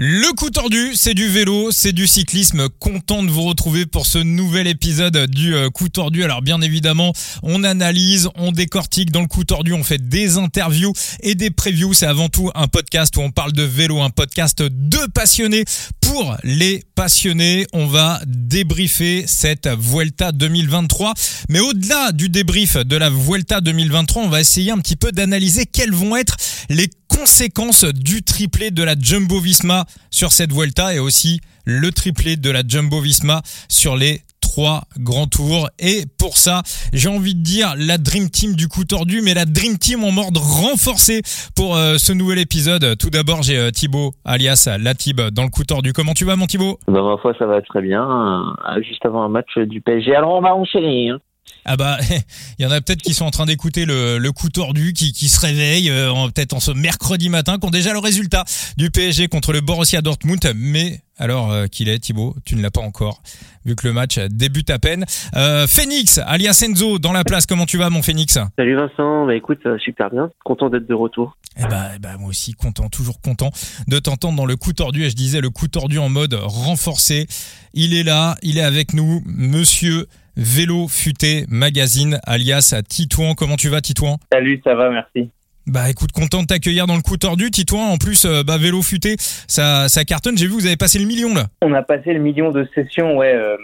Le coup tordu, c'est du vélo, c'est du cyclisme. Content de vous retrouver pour ce nouvel épisode du euh, coup tordu. Alors bien évidemment, on analyse, on décortique dans le coup tordu, on fait des interviews et des previews. C'est avant tout un podcast où on parle de vélo, un podcast de passionnés pour les passionnés. On va débriefer cette Vuelta 2023. Mais au-delà du débrief de la Vuelta 2023, on va essayer un petit peu d'analyser quelles vont être les conséquences du triplé de la Jumbo Visma sur cette Vuelta et aussi le triplé de la Jumbo Visma sur les trois grands tours. Et pour ça, j'ai envie de dire la Dream Team du coup tordu, mais la Dream Team en mode renforcé pour euh, ce nouvel épisode. Tout d'abord, j'ai euh, Thibaut, alias Latib, dans le coup tordu. Comment tu vas, mon Thibaut? Bah, ma foi, ça va très bien. Euh, Juste avant un match du PSG. Alors, on va enchaîner. Hein. Ah bah, il y en a peut-être qui sont en train d'écouter le, le coup tordu, qui, qui se réveillent euh, peut-être en ce mercredi matin, qui ont déjà le résultat du PSG contre le Borussia Dortmund. Mais alors euh, qu'il est, Thibaut, tu ne l'as pas encore, vu que le match débute à peine. Euh, Phoenix, alias Enzo, dans la place. Comment tu vas, mon Phoenix? Salut Vincent, bah écoute, ça va super bien, content d'être de retour. Eh bah, eh bah, moi aussi, content, toujours content de t'entendre dans le coup tordu. Et je disais le coup tordu en mode renforcé. Il est là, il est avec nous, monsieur Vélo Futé Magazine, alias Titouan. Comment tu vas, Titouan? Salut, ça va, merci. Bah écoute, content de t'accueillir dans le coup tordu, Titouan. En plus, euh, bah Vélo Futé, ça, ça cartonne. J'ai vu, vous avez passé le million là. On a passé le million de sessions ouais, euh,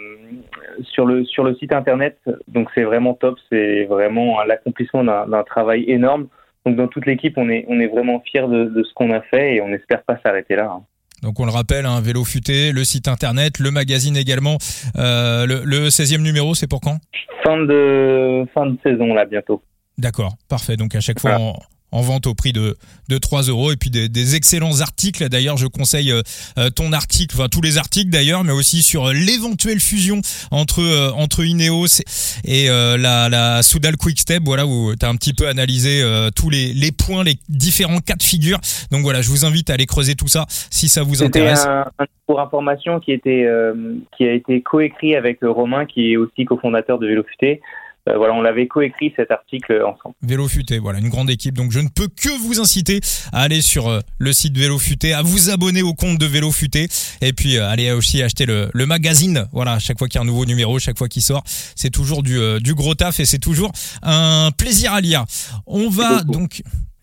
sur, le, sur le site internet, donc c'est vraiment top, c'est vraiment l'accomplissement d'un travail énorme. Donc dans toute l'équipe, on est, on est vraiment fiers de, de ce qu'on a fait et on n'espère pas s'arrêter là. hein. Donc on le rappelle, hein, Vélo Futé, le site internet, le magazine également. Euh, le, le 16e numéro, c'est pour quand? Fin de, fin de saison là bientôt. D'accord, parfait. Donc à chaque fois en vente au prix de, de 3 euros et puis des, des excellents articles. D'ailleurs, je conseille euh, euh, ton article, enfin tous les articles d'ailleurs, mais aussi sur euh, l'éventuelle fusion entre entre Ineos et la, la Soudal Quickstep. Voilà où tu as un petit peu analysé tous les, les points, les différents cas de figure. Donc voilà, je vous invite à aller creuser tout ça si ça vous intéresse. un, un pour information qui était euh, qui a été coécrit avec Romain, qui est aussi cofondateur de Vélo Futé. Euh, voilà, on l'avait coécrit cet article ensemble. Vélo Futé, voilà, une grande équipe. Donc je ne peux que vous inciter à aller sur euh, le site Vélo Futé, à vous abonner au compte de Vélo Futé, et puis euh, allez aussi acheter le, le magazine. Voilà, chaque fois qu'il y a un nouveau numéro, chaque fois qu'il sort, c'est toujours du, euh, du gros taf et c'est toujours un plaisir à lire. On va donc.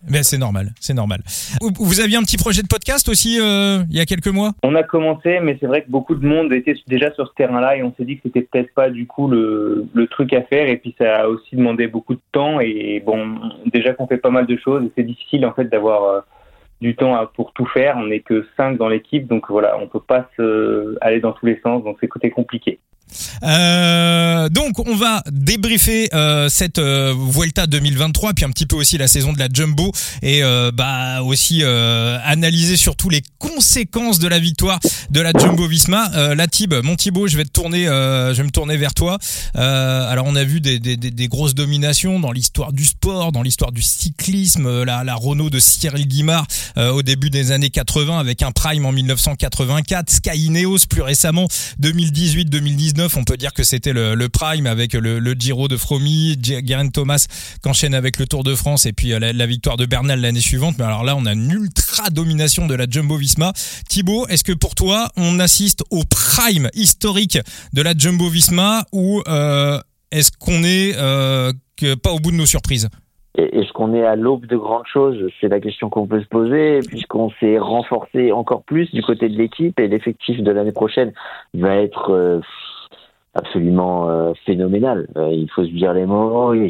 Ben c'est normal, c'est normal. Vous- aviez un petit projet de podcast aussi euh, il y a quelques mois? On a commencé, mais c'est vrai que beaucoup de monde était déjà sur ce terrain-là et on s'est dit que c'était peut-être pas du coup le, le truc à faire. Et puis ça a aussi demandé beaucoup de temps. Et bon, déjà qu'on fait pas mal de choses, c'est difficile en fait d'avoir euh, du temps pour tout faire. On n'est que cinq dans l'équipe, donc voilà, on peut pas se aller dans tous les sens. Donc c'est côté compliqué. Euh, donc on va débriefer euh, cette euh, Vuelta 2023 puis un petit peu aussi la saison de la Jumbo et euh, bah aussi euh, analyser surtout les conséquences de la victoire de la Jumbo Visma. Euh, la Tib, mon Thibaut, je vais te tourner, je vais me tourner vers toi. Alors on a vu des, grosses dominations dans l'histoire du sport, dans l'histoire du cyclisme, la, la Renault de Cyril Guimard au début des années 80 avec un prime en 1984, Sky Ineos plus récemment 2018-2019, on peut dire que c'était le, prime avec le, le Giro de Fromy, G- Geraint Thomas qu'enchaîne avec le Tour de France et puis euh, la, victoire de Bernal l'année suivante. Mais alors là, on a une ultra domination de la Jumbo Visma. Thibaut, est-ce que pour toi, on assiste au prime historique de la Jumbo Visma ou euh, est-ce qu'on est euh, que pas au bout de nos surprises? Est-ce qu'on est à l'aube de grandes choses? C'est la question qu'on peut se poser, puisqu'on s'est renforcé encore plus du côté de l'équipe et l'effectif de l'année prochaine va être euh, absolument euh, phénoménal. Euh, il faut se dire les mots. Euh,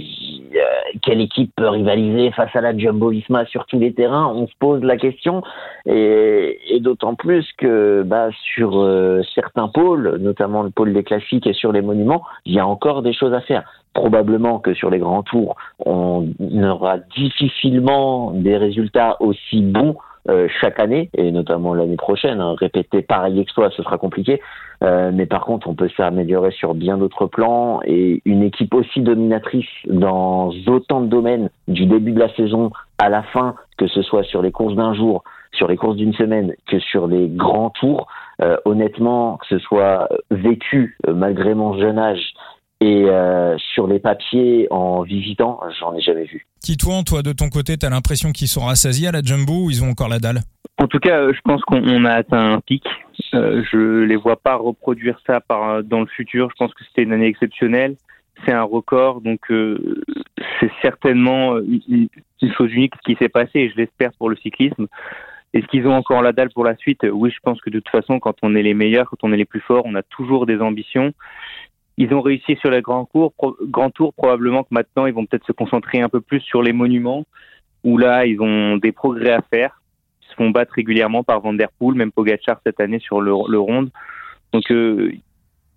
quelle équipe peut rivaliser face à la Jumbo Visma sur tous les terrains? On se pose la question, et, et d'autant plus que bah, sur euh, certains pôles, notamment le pôle des classiques et sur les monuments, il y a encore des choses à faire. Probablement que sur les grands tours, on aura difficilement des résultats aussi bons euh, chaque année, et notamment l'année prochaine. hein. Répéter pareil exploit, ce sera compliqué. Euh, mais par contre, on peut s'améliorer sur bien d'autres plans. Et une équipe aussi dominatrice dans autant de domaines, du début de la saison à la fin, que ce soit sur les courses d'un jour, sur les courses d'une semaine, que sur les grands tours, euh, honnêtement, que ce soit vécu, euh, malgré mon jeune âge, Et euh, sur les papiers, en visitant, j'en ai jamais vu. Titouan, toi, de ton côté, tu as l'impression qu'ils sont rassasiés à la Jumbo ou ils ont encore la dalle? En tout cas, je pense qu'on a atteint un pic. Euh, je les vois pas reproduire ça par, dans le futur. Je pense que c'était une année exceptionnelle. C'est un record, donc euh, c'est certainement une, une, chose unique ce qui s'est passé, et je l'espère pour le cyclisme. Est-ce qu'ils ont encore la dalle pour la suite? Oui, je pense que de toute façon, quand on est les meilleurs, quand on est les plus forts, on a toujours des ambitions. Ils ont réussi sur les grands, cours, tours, probablement que maintenant, ils vont peut-être se concentrer un peu plus sur les monuments, où là, ils ont des progrès à faire. Ils se font battre régulièrement par Van Der Poel, même Pogacar cette année sur le, le ronde. Donc, euh,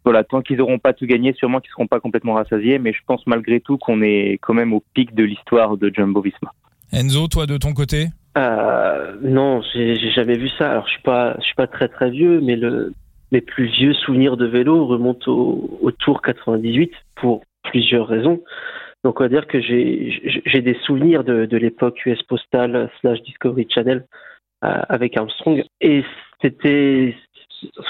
voilà, tant qu'ils n'auront pas tout gagné, sûrement qu'ils ne seront pas complètement rassasiés, mais je pense malgré tout qu'on est quand même au pic de l'histoire de Jumbo-Visma. Enzo, toi, de ton côté? Euh, non, j'ai jamais vu ça. Alors je suis pas, je suis pas très très vieux, mais le, mes plus vieux souvenirs de vélo remontent au, au Tour 98 pour plusieurs raisons. Donc on va dire que j'ai des souvenirs de, de l'époque US Postal slash Discovery Channel euh, avec Armstrong et c'était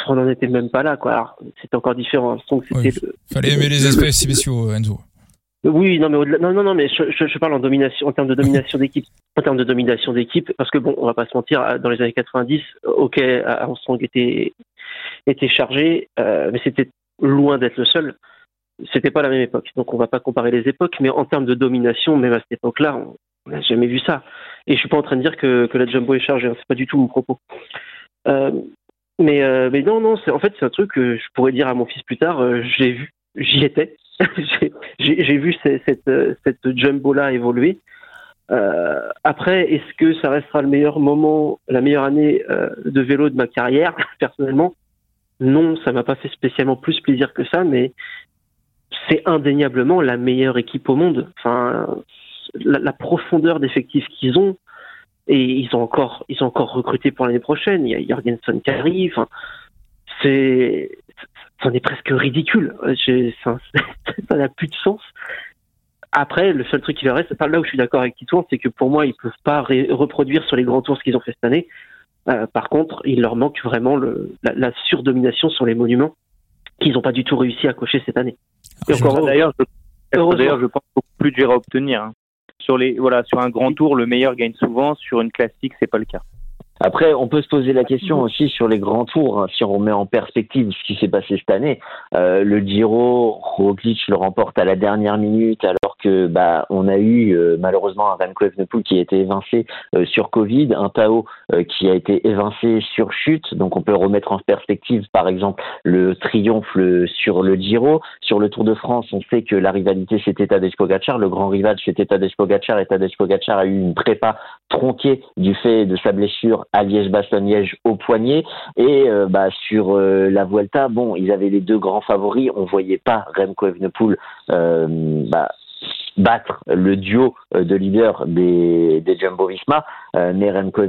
on n'en était même pas là quoi. C'était encore différent. Armstrong c'était. Oui, fallait aimer les aspects spéciaux, Enzo. Oui, non, mais non, non, non, mais je, je, je, parle en domination, en termes de domination d'équipe, en termes de domination d'équipe, parce que bon, on va pas se mentir, dans les années 90, ok, Armstrong était était chargé, euh, mais c'était loin d'être le seul. C'était pas la même époque, donc on va pas comparer les époques, mais en termes de domination, même à cette époque-là, on n'a jamais vu ça. Et je suis pas en train de dire que, la jumbo est chargée, hein, c'est pas du tout mon propos. Euh, mais, euh, mais non, non, en fait c'est un truc que je pourrais dire à mon fils plus tard. J'y étais. j'ai vu cette, jumbo-là évoluer. Après, est-ce que ça restera le meilleur moment, la meilleure année de vélo de ma carrière Personnellement, non, ça m'a pas fait spécialement plus plaisir que ça, mais c'est indéniablement la meilleure équipe au monde. Enfin, la, profondeur d'effectifs qu'ils ont, et ils ont encore, ils ont encore recruté pour l'année prochaine. Il y a Jorgensen qui arrive. C'est c'en est presque ridicule. Ça n'a plus de sens. Après, le seul truc qui leur reste, là où je suis d'accord avec Titouan, c'est que pour moi, ils peuvent pas reproduire sur les grands tours ce qu'ils ont fait cette année. Euh, par contre, il leur manque vraiment le, la, la, surdomination sur les monuments qu'ils n'ont pas du tout réussi à cocher cette année. D'ailleurs, je, d'ailleurs, je pense beaucoup plus dur à obtenir. Hein. Sur les, voilà, sur un grand tour, le meilleur gagne souvent. Sur une classique, c'est pas le cas. Après, on peut se poser la question aussi sur les grands tours, hein, si on remet en perspective ce qui s'est passé cette année. Euh, le Giro, Roglic le remporte à la dernière minute, alors que bah on a eu euh, malheureusement un Van Evenepoel qui a été évincé euh, sur Covid, un Tao qui a été évincé sur chute. Donc on peut remettre en perspective, par exemple, le triomphe sur le Giro, sur le Tour de France. On sait que la rivalité c'était Tadej Pogacar, le grand rival c'était Tadej Pogacar, et Tadej Pogacar a eu une prépa tronquée du fait de sa blessure à Liège-Bastogne-Liège au poignet. Et euh, bah, sur euh, la Vuelta, bon, ils avaient les deux grands favoris. On voyait pas Remco Evenepoel euh, bah, battre le duo euh, de leaders des, des Jumbo-Visma, euh, mais Remco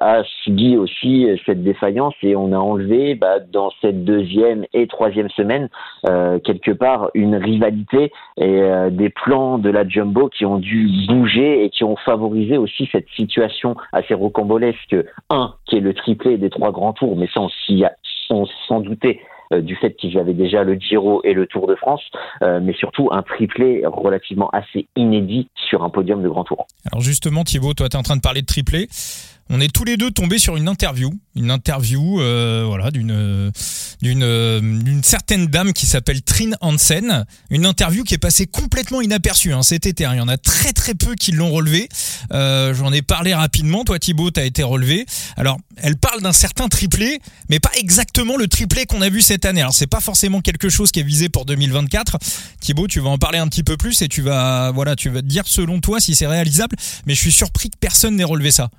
a subi aussi euh, cette défaillance et on a enlevé bah, dans cette deuxième et troisième semaine euh, quelque part une rivalité et euh, des plans de la Jumbo qui ont dû bouger et qui ont favorisé aussi cette situation assez rocambolesque. Un, qui est le triplé des trois grands tours, mais ça on s'en doutait du fait qu'ils avaient déjà le Giro et le Tour de France, euh, mais surtout un triplé relativement assez inédit sur un podium de grand tour. Alors justement Thibaut, toi tu es en train de parler de triplé. On est tous les deux tombés sur une interview, une interview euh, voilà d'une d'une d'une certaine dame qui s'appelle Trine Hansen, une interview qui est passée complètement inaperçue hein, cet été. Il y en a très très peu qui l'ont relevé. Euh, J'en ai parlé rapidement. Toi Thibaut, t'as été relevé. Alors elle parle d'un certain triplé, mais pas exactement le triplé qu'on a vu cette année. Alors c'est pas forcément quelque chose qui est visé pour 2024. Thibaut, tu vas en parler un petit peu plus et tu vas voilà, tu vas te dire selon toi si c'est réalisable. Mais je suis surpris que personne n'ait relevé ça.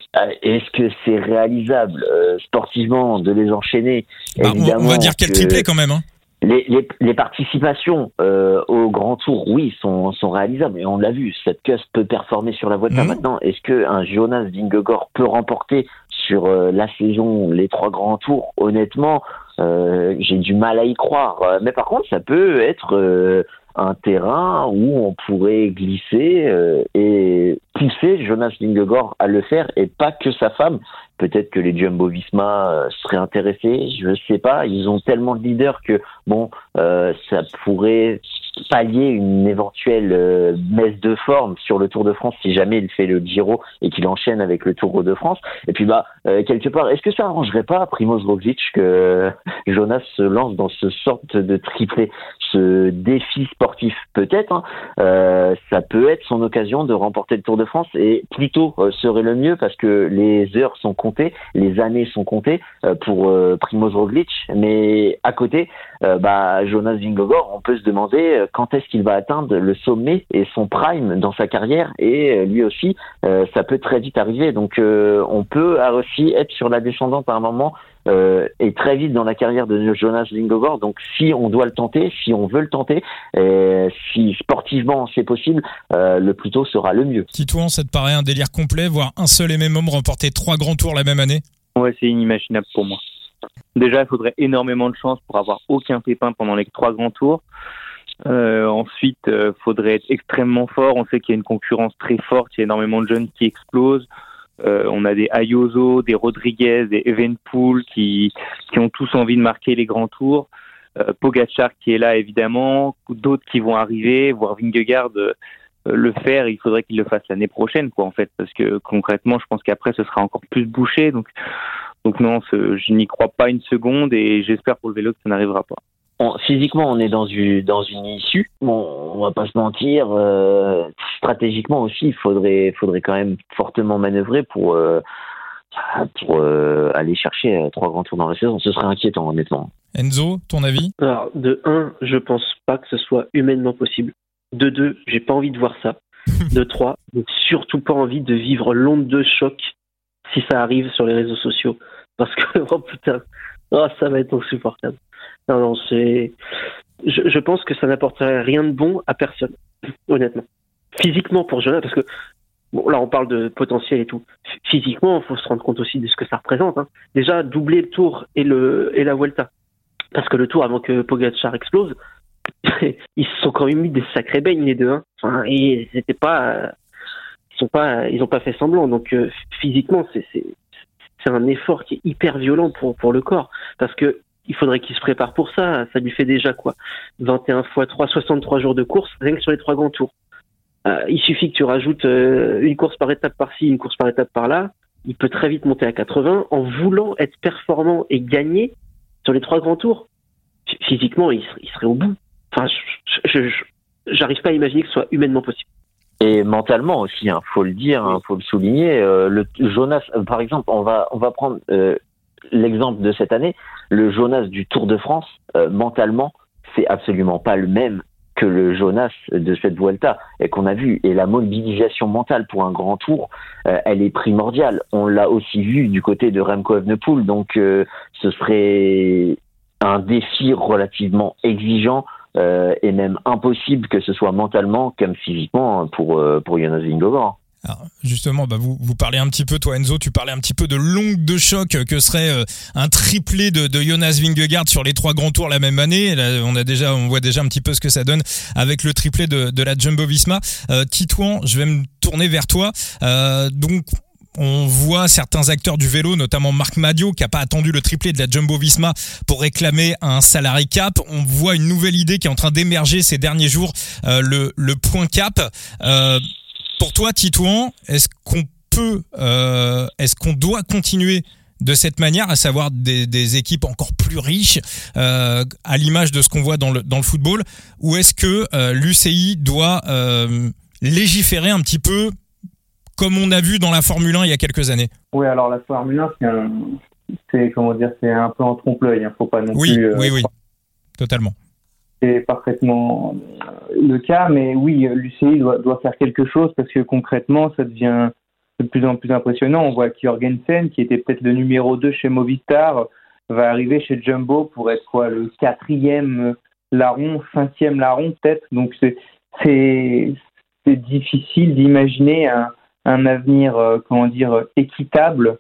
Et est-ce que c'est réalisable euh, sportivement de les enchaîner? Bah, on, on, va dire quel triplé quand même. Hein. Les, les, les, participations euh, au Grand Tour, oui, sont, sont réalisables. Et on l'a vu, cette Kuss peut performer sur la Vuelta. Mmh. Maintenant, est-ce que un Jonas Vingegaard peut remporter sur euh, la saison les trois Grands Tours? Honnêtement, j'ai du mal à y croire. Mais par contre, ça peut être un terrain où on pourrait glisser euh, et pousser Jonas Vingegaard à le faire et pas que sa femme. Peut-être que les Jumbo Visma euh, seraient intéressés, je sais pas. Ils ont tellement de leaders que bon, euh, ça pourrait pallier une éventuelle euh, baisse de forme sur le Tour de France si jamais il fait le Giro et qu'il enchaîne avec le Tour de France. Et puis bah euh, quelque part, est-ce que ça arrangerait pas Primoz Roglic que Jonas se lance dans ce sorte de triplé, ce défi sportif? Peut-être hein, euh, Ça peut être son occasion de remporter le Tour de France et plutôt serait le mieux parce que les heures sont comptées, les années sont comptées pour Primoz Roglic, mais à côté, bah Jonas Vingegaard, on peut se demander quand est-ce qu'il va atteindre le sommet et son prime dans sa carrière et euh, lui aussi euh, ça peut très vite arriver. Donc euh, on peut aussi être sur la descendante à un moment et très vite dans la carrière de Jonas Vingegaard donc si on doit le tenter si on veut le tenter si sportivement c'est possible le plus tôt sera le mieux. Titouan ça te paraît un délire complet voir un seul et même homme remporter trois grands tours la même année? Ouais c'est inimaginable pour moi Déjà, il faudrait énormément de chance pour avoir aucun pépin pendant les trois grands tours. Euh, ensuite, euh, faudrait être extrêmement fort. On sait qu'il y a une concurrence très forte. Il y a énormément de jeunes qui explosent. Euh, on a des Ayuso, des Rodriguez, des Evenpool qui, qui ont tous envie de marquer les grands tours. Pogacar qui est là évidemment, d'autres qui vont arriver, voire Vingegaard le faire. Il faudrait qu'il le fasse l'année prochaine, quoi, en fait, parce que concrètement, je pense qu'après ce sera encore plus bouché. Donc, donc non, je n'y crois pas une seconde et j'espère pour le vélo que ça n'arrivera pas physiquement, on est dans une, dans une issue. Bon, on va pas se mentir. Euh, stratégiquement aussi, il faudrait, faudrait quand même fortement manœuvrer pour, euh, pour euh, aller chercher trois grands tours dans la saison. Ce serait inquiétant, honnêtement. Enzo, ton avis? Alors, de un, je pense pas que ce soit humainement possible. De deux, j'ai pas envie de voir ça. de trois, j'ai surtout pas envie de vivre l'onde de choc si ça arrive sur les réseaux sociaux. Parce que, oh putain, oh, ça va être insupportable. Non, non, c'est. Je, pense que ça n'apporterait rien de bon à personne, honnêtement. Physiquement pour Jonas, parce que bon, là on parle de potentiel et tout. Physiquement, il faut se rendre compte aussi de ce que ça représente. Hein. Déjà, doubler le Tour et le et la Vuelta, parce que le Tour avant que Pogacar explose, ils se sont quand même mis des sacrés beignes les deux. Hein. Enfin, et c'était pas, ils sont pas, ils ont pas fait semblant. Donc euh, physiquement, c'est c'est un effort qui est hyper violent pour pour le corps, parce que il faudrait qu'il se prépare pour ça. Ça lui fait déjà quoi? 21 fois 3, 63 jours de course, rien que sur les trois grands tours. Euh, il suffit que tu rajoutes euh, une course par étape par-ci, une course par étape par-là. Il peut très vite monter à 80 en voulant être performant et gagner sur les trois grands tours. Physiquement, il, serait au bout. Enfin, je j'arrive pas à imaginer que ce soit humainement possible. Et mentalement aussi, hein, faut le dire, hein, faut le souligner. Euh, le Jonas, par exemple, on va on va prendre l'exemple de cette année, le Jonas du Tour de France, euh, mentalement, c'est absolument pas le même que le Jonas de cette Vuelta et qu'on a vu. Et la mobilisation mentale pour un grand tour, euh, elle est primordiale. On l'a aussi vu du côté de Remco Evenepoel, donc euh, ce serait un défi relativement exigeant et même impossible que ce soit mentalement comme physiquement pour pour Jonas Vingegaard. Alors justement, bah vous, vous parlez un petit peu, toi Enzo, tu parlais un petit peu de l'ongle de choc que serait euh, un triplé de, de, Jonas Vingegaard sur les trois grands tours la même année. Là, on a déjà, on voit déjà un petit peu ce que ça donne avec le triplé de, de la Jumbo-Visma. Euh, Titouan, je vais me tourner vers toi. Euh, donc on voit certains acteurs du vélo, notamment Marc Madio, qui a pas attendu le triplé de la Jumbo Visma pour réclamer un salarié cap. On voit une nouvelle idée qui est en train d'émerger ces derniers jours, euh, le, le point cap. Euh, pour toi, Titouan, est-ce qu'on peut, euh, est-ce qu'on doit continuer de cette manière, à savoir des, équipes encore plus riches, euh, à l'image de ce qu'on voit dans le, dans le football, ou est-ce que euh, l'UCI doit légiférer un petit peu comme on a vu dans la Formule 1 il y a quelques années Oui, alors la Formule 1, c'est comment dire, c'est un peu en trompe-l'œil. Il hein. faut pas non oui, Oui, oui, totalement c'est parfaitement le cas, mais oui, l'UCI doit, doit, faire quelque chose parce que concrètement, ça devient de plus en plus impressionnant. On voit qu'Jorgensen, qui était peut-être le numéro 2 chez Movistar, va arriver chez Jumbo pour être quoi, le quatrième larron, cinquième larron peut-être. Donc c'est c'est difficile d'imaginer un, un, avenir, euh, comment dire, équitable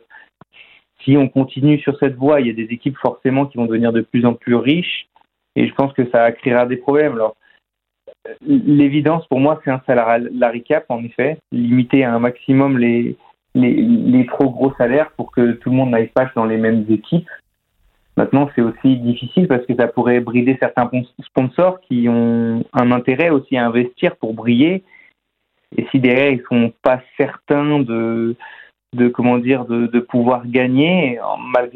si on continue sur cette voie. Il y a des équipes forcément qui vont devenir de plus en plus riches et je pense que ça créera des problèmes. Alors, l'évidence pour moi, c'est un salarié cap, en effet, limiter à un maximum les, les, les, trop gros salaires pour que tout le monde n'aille pas dans les mêmes équipes. Maintenant, c'est aussi difficile parce que ça pourrait brider certains sponsors qui ont un intérêt aussi à investir pour briller. Et si derrière ils sont pas certains de, comment dire, de, pouvoir gagner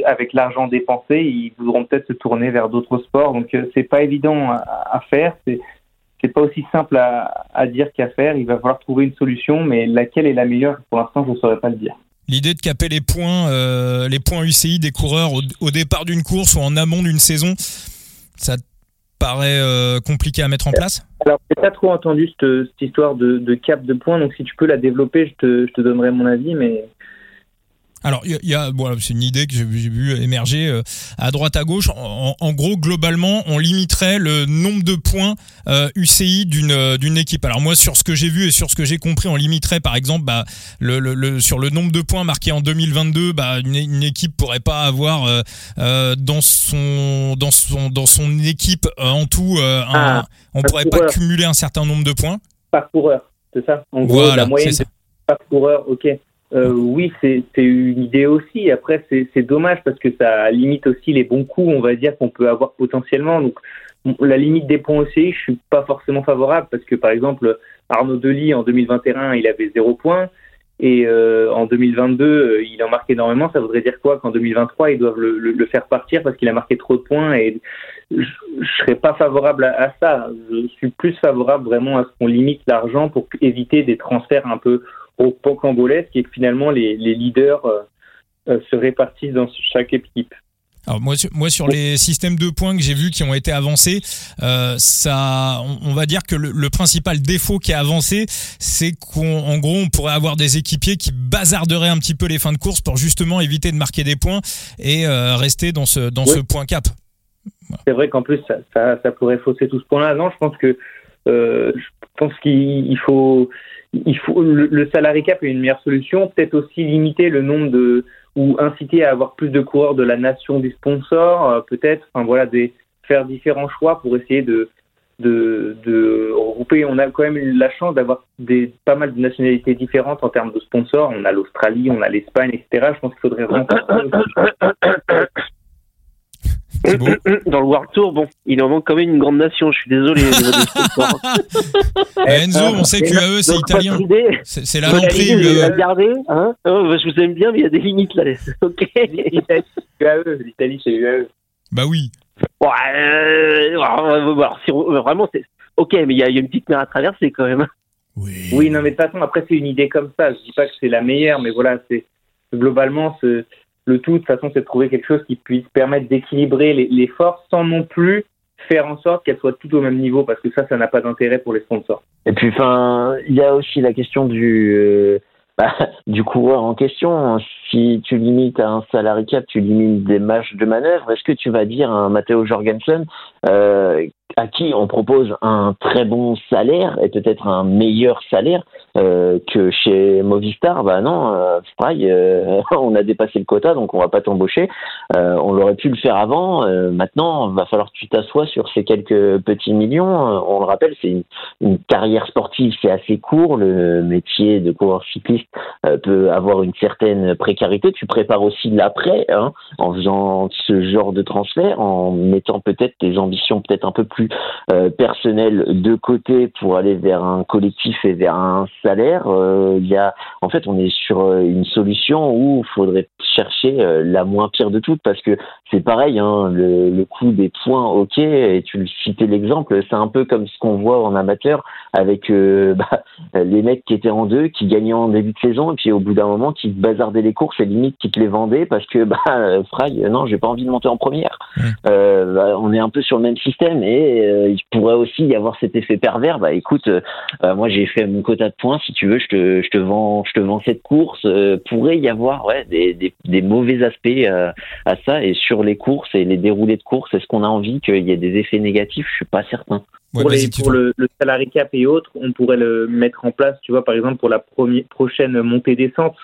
avec l'argent dépensé, ils voudront peut-être se tourner vers d'autres sports. Donc euh, c'est pas évident à, faire. C'est c'est pas aussi simple à, dire qu'à faire. Il va falloir trouver une solution, mais laquelle est la meilleure Pour l'instant, je ne saurais pas le dire. L'idée de caper les points, euh, les points UCI des coureurs au, départ d'une course ou en amont d'une saison, ça paraît euh, compliqué à mettre en place? Alors, j'ai pas trop entendu cette, histoire de, de, cap de points, donc si tu peux la développer, je te, je te donnerai mon avis, mais alors, il y a, bon, c'est une idée que j'ai vu émerger euh, à droite à gauche. En, gros, globalement, on limiterait le nombre de points euh, UCI d'une euh, d'une équipe. Alors moi, sur ce que j'ai vu et sur ce que j'ai compris, on limiterait, par exemple, bah, le, le, sur le nombre de points marqués en 2022, bah, une, une équipe pourrait pas avoir euh, dans son dans son dans son équipe en tout, un, ah, on pourrait pas cumuler un certain nombre de points. Par coureur, c'est ça? En gros, la moyenne par coureur, ok. Euh, oui, c'est une idée aussi. Après, c'est dommage parce que ça limite aussi les bons coups, on va dire, qu'on peut avoir potentiellement. Donc, la limite des points aussi, je suis pas forcément favorable parce que, par exemple, Arnaud Delis, en 2021, il avait zéro point. Et euh, en 2022, euh, il en marque énormément. Ça voudrait dire quoi Qu'en 2023, ils doivent le, le, faire partir parce qu'il a marqué trop de points. Et je, je serais pas favorable à, à, ça. Je suis plus favorable vraiment à ce qu'on limite l'argent pour éviter des transferts un peu au pocambolesque et que finalement les, les leaders euh, euh, se répartissent dans chaque équipe. Alors moi, moi sur les systèmes de points que j'ai vus qui ont été avancés, euh, ça, on, va dire que le, principal défaut qui est avancé, c'est qu'en gros on pourrait avoir des équipiers qui bazarderaient un petit peu les fins de course pour justement éviter de marquer des points et euh, rester dans ce dans ce point cap. C'est vrai qu'en plus ça, ça, ça, pourrait fausser tout ce point-là. Non, je pense que euh, je pense qu'il faut il faut le, le salary cap est une meilleure solution. Peut-être aussi limiter le nombre de ou inciter à avoir plus de coureurs de la nation du sponsor. Euh, peut-être, enfin voilà, des, faire différents choix pour essayer de de, de regrouper. On a quand même la chance d'avoir pas mal de nationalités différentes en termes de sponsors. On a l'Australie, on a l'Espagne, etc. Je pense qu'il faudrait renforcer. Dans le World Tour, bon, il en manque quand même une grande nation. Je suis désolé. Eh, Enzo, on sait que UAE, c'est italien. C'est la rentrée. Regardez, hein oh, je vous aime bien, mais il y a des limites là. Ok. L'Italie, c'est UAE. Bah oui. Ouais, euh, vraiment, c'est ok, mais il y, a une petite mer à traverser quand même. Oui. oui, non, mais de toute façon, après, c'est une idée comme ça. Je dis pas que c'est la meilleure, mais voilà, c'est globalement, ce le tout, de toute façon, c'est de trouver quelque chose qui puisse permettre d'équilibrer les, forces sans non plus faire en sorte qu'elles soient toutes au même niveau, parce que ça, ça n'a pas d'intérêt pour les sponsors. Et puis, enfin, il y a aussi la question du euh, bah, du coureur en question. Si tu limites à un salarié cap, tu limites des marges de manœuvre. Est-ce que tu vas dire à un Matteo Jorgensen euh, à qui on propose un très bon salaire et peut-être un meilleur salaire euh, que chez Movistar, bah non, euh, euh on a dépassé le quota, donc on va pas t'embaucher. Euh, on l'aurait pu le faire avant. Maintenant, va falloir que tu t'assoies sur ces quelques petits millions. on le rappelle, c'est une, une, carrière sportive, c'est assez court. Le métier de coureur cycliste peut avoir une certaine précarité. Tu prépares aussi l'après, hein, en faisant ce genre de transfert, en mettant peut-être tes ambitions peut-être un peu plus euh, personnel de côté pour aller vers un collectif et vers un salaire. Euh, il y a, en fait, on est sur euh, une solution où il faudrait chercher la moins pire de toutes parce que c'est pareil, hein, le, le coût des points, ok, et tu citais l'exemple, c'est un peu comme ce qu'on voit en amateur avec bah, les mecs qui étaient en deux, qui gagnaient en début de saison et puis au bout d'un moment qui bazardaient les courses et limite qui te les vendaient parce que bah Fry, non, j'ai pas envie de monter en première. Mmh. Bah, on est un peu sur le même système et euh, il pourrait aussi y avoir cet effet pervers. Bah écoute, euh, euh, moi j'ai fait mon quota de points. Si tu veux, je te, je te vends, je te vends cette course. pourrait y avoir ouais des, des, des mauvais aspects à ça. Et sur les courses et les déroulés de courses, est-ce qu'on a envie qu'il y ait des effets négatifs? Je suis pas certain. pour, les, pour le, le salarié cap et autres, on pourrait le mettre en place, tu vois, par exemple, pour la première, prochaine montée-descente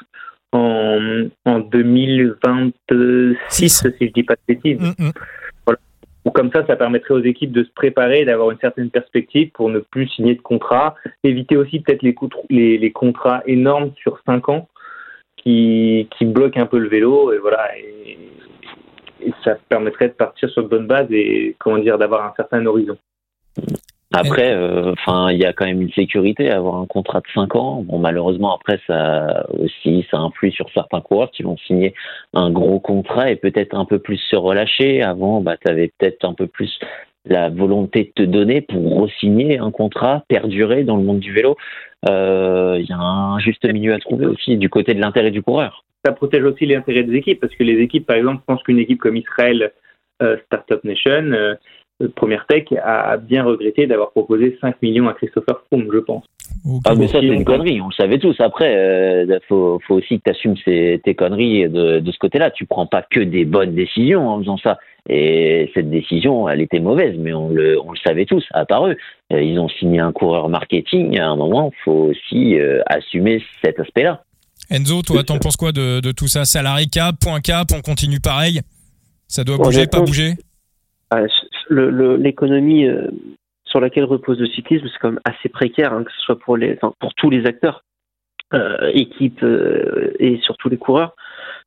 en, en 2026, si je dis pas de bêtises. Mm, mm comme ça, ça permettrait aux équipes de se préparer, d'avoir une certaine perspective pour ne plus signer de contrat, éviter aussi peut-être les, les, contrats énormes sur 5 ans qui, qui bloquent un peu le vélo. Et voilà. ça permettrait de partir sur de bonnes bases et comment dire d'avoir un certain horizon. Après, euh, enfin, il y a quand même une sécurité à avoir un contrat de 5 ans. Bon, malheureusement, après, ça aussi, ça influe sur certains coureurs qui vont signer un gros contrat et peut-être un peu plus se relâcher. Avant, bah, tu avais peut-être un peu plus la volonté de te donner pour re-signer un contrat, perdurer dans le monde du vélo. Euh, il y a un juste milieu à trouver aussi du côté de l'intérêt du coureur. Ça protège aussi l'intérêt des équipes parce que les équipes, par exemple, pensent qu'une équipe comme Israël, euh, Startup Nation, euh, Première Tech a bien regretté d'avoir proposé 5 millions à Christopher Froome, je pense. Ah, mais ça, c'est une connerie, on le savait tous. Après, il euh, faut, faut, aussi que tu assumes tes conneries de, de ce côté-là. Tu prends pas que des bonnes décisions en faisant ça. Et cette décision, elle était mauvaise, mais on le, on le savait tous, à part eux. Euh, ils ont signé un coureur marketing. À un moment, il faut aussi euh, assumer cet aspect-là. Enzo, toi, t'en penses quoi de, de tout ça? Salarié cap, point cap, on continue pareil? Ça doit bouger, pas bouger? L'économie euh, sur laquelle repose le cyclisme, c'est quand même assez précaire, hein, que ce soit pour, les, pour tous les acteurs, euh, équipes euh, et surtout les coureurs.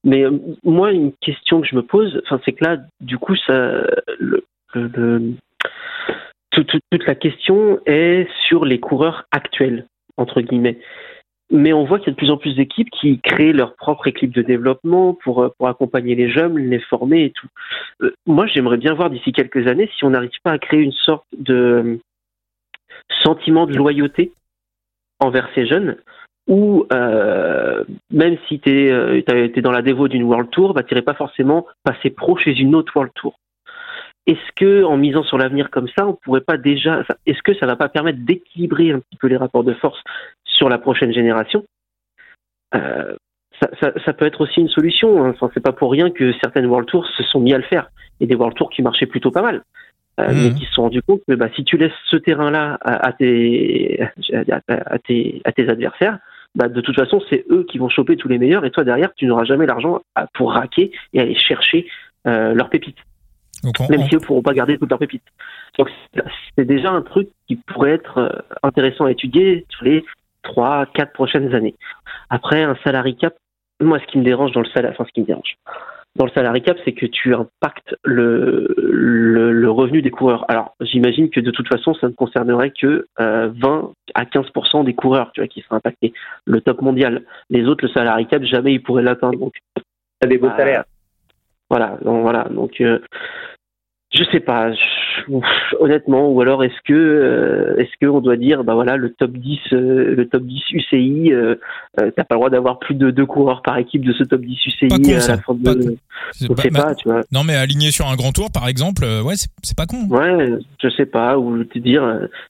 Mais moi, une question que je me pose, c'est que là, du coup, ça, toute la question est sur les coureurs actuels, entre guillemets mais on voit qu'il y a de plus en plus d'équipes qui créent leur propre équipe de développement pour, euh, accompagner les jeunes, les former et tout. Euh, moi, j'aimerais bien voir d'ici quelques années si on n'arrive pas à créer une sorte de euh, sentiment de loyauté envers ces jeunes, où même si tu es, dans la dévo d'une World Tour, bah, tu n'irais pas forcément passer pro chez une autre World Tour. Est-ce que, en misant sur l'avenir comme ça, on pourrait pas déjà, est-ce que ça va pas permettre d'équilibrer un petit peu les rapports de force sur la prochaine génération. Euh, ça, peut être aussi une solution. Hein. Enfin, c'est pas pour rien que certaines World Tours se sont mis à le faire et des World Tours qui marchaient plutôt pas mal, euh, mais mhm. qui se sont rendus compte que bah, si tu laisses ce terrain-là à, tes, à, tes, à tes adversaires, bah, de toute façon, c'est eux qui vont choper tous les meilleurs et toi derrière, tu n'auras jamais l'argent pour raquer et aller chercher euh, leurs pépites. Même si eux pourront pas garder toutes leurs pépites. Donc c'est déjà un truc qui pourrait être intéressant à étudier sur les trois, quatre prochaines années. Après, un salary cap, moi, ce qui me dérange dans le salaire, enfin, ce qui me dérange dans le salary cap, c'est que tu impactes le, le, revenu des coureurs. Alors, j'imagine que de toute façon, ça ne concernerait que 20 euh, à 15% des coureurs, tu vois, qui seraient impactés. Le top mondial. Les autres, le salary cap, jamais ils pourraient l'atteindre. Donc, ça des beaux salaires. Voilà, donc voilà. Donc, euh, je sais pas, honnêtement, ou alors est-ce que euh, est-ce que on doit dire bah voilà le top 10 euh, le top 10 UCI euh, t'as pas le droit d'avoir plus de deux coureurs par équipe de ce top 10 UCI pas con, à la fin de pas, tu vois. Non mais aligné sur un grand tour par exemple, ouais, c'est pas con. Ouais, je sais pas ou te dire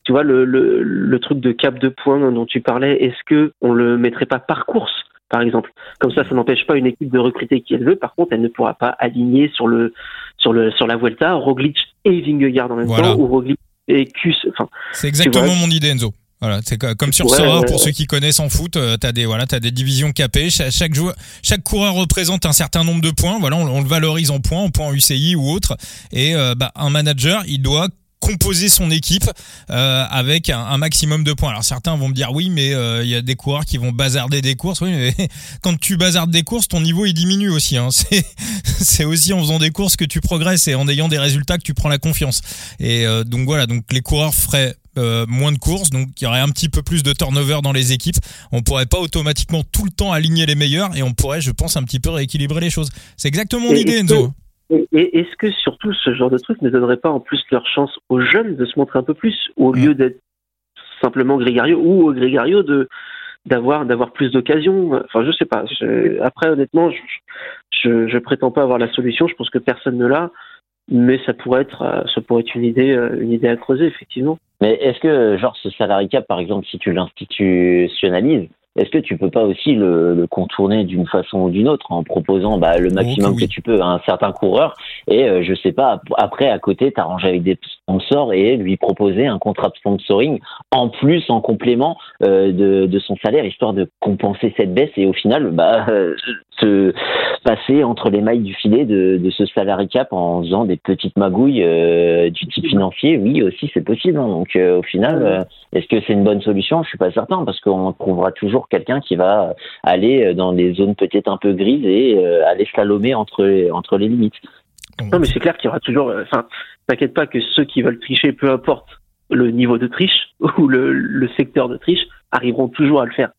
tu vois le, le le truc de cap de points dont tu parlais, est-ce que on le mettrait pas par course? Par exemple. Comme ça, ça n'empêche pas une équipe de recruter qui elle veut. Par contre, elle ne pourra pas aligner sur le sur le sur la Vuelta Roglic et Vingegaard en même temps ou Roglic et Kus. Enfin, c'est exactement mon idée, Enzo. Voilà, c'est comme sur ouais, pour ceux qui connaissent en foot, euh, t'as des voilà, t'as des divisions capées. Chaque, joueur, chaque coureur représente un certain nombre de points. Voilà, on, le valorise en points, en points UCI ou autre. Et euh, bah, un manager, il doit composer son équipe euh, avec un, maximum de points. Alors certains vont me dire oui, mais euh, il y a des coureurs qui vont bazarder des courses. Oui, mais quand tu bazardes des courses, ton niveau il diminue aussi. Hein. C'est aussi en faisant des courses que tu progresses et en ayant des résultats que tu prends la confiance. Et euh, donc voilà, donc les coureurs feraient moins de courses, donc il y aurait un petit peu plus de turnover dans les équipes. On pourrait pas automatiquement tout le temps aligner les meilleurs et on pourrait, je pense, un petit peu rééquilibrer les choses. C'est exactement l'idée, Enzo. Et est-ce que surtout ce genre de truc ne donnerait pas en plus leur chance aux jeunes de se montrer un peu plus au lieu d'être simplement Grégario ou au Grégario de d'avoir d'avoir plus d'occasions? Enfin, je sais pas. après, honnêtement, je, je, je prétends pas avoir la solution. Je pense que personne ne l'a, mais ça pourrait être ça pourrait être une idée une idée à creuser effectivement. Mais est-ce que genre ce salarié cap, par exemple, si tu l'institutionnalises, est-ce que tu peux pas aussi le, contourner d'une façon ou d'une autre en proposant bah, le maximum que tu peux à un certain coureur et euh, je sais pas après à côté t'arranger avec des sponsors et lui proposer un contrat de sponsoring en plus en complément euh, de, de, son salaire histoire de compenser cette baisse et au final bah se passer entre les mailles du filet de, de ce salary cap en faisant des petites magouilles euh, du type financier. Oui aussi c'est possible hein. donc au final est-ce que c'est une bonne solution? Je suis pas certain parce qu'on trouvera toujours quelqu'un qui va aller dans des zones peut-être un peu grises et euh, aller slalomer entre, entre les limites. non, mais c'est clair qu'il y aura toujours. Enfin, t'inquiète pas que ceux qui veulent tricher, peu importe le niveau de triche ou le, le secteur de triche, arriveront toujours à le faire.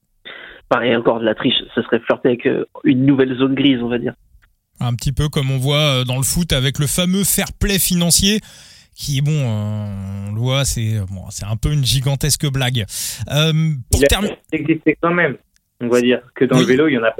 Et encore de la triche, ce serait flirter avec une nouvelle zone grise, on va dire. Un petit peu comme on voit dans le foot avec le fameux fair play financier qui bon, on le voit, c'est bon, c'est un peu une gigantesque blague. Euh, pour terminer, existait quand même. On va dire que dans le vélo, il y en a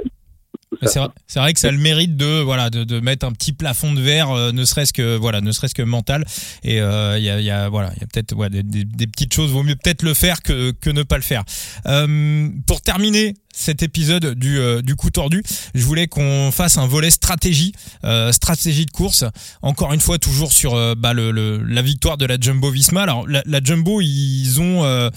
c'est vrai, que ça a le mérite de voilà de, mettre un petit plafond de verre, euh, ne serait-ce que voilà, ne serait-ce que mental. Et euh, il y, a, y, a, voilà, il y a peut-être ouais, des, petites choses. Vaut mieux peut-être le faire que que ne pas le faire. Euh, pour terminer cet épisode du, euh, du coup tordu, je voulais qu'on fasse un volet stratégie, euh, stratégie de course. Encore une fois, toujours sur bah, la victoire de la Jumbo Visma. Alors la, la Jumbo, ils ont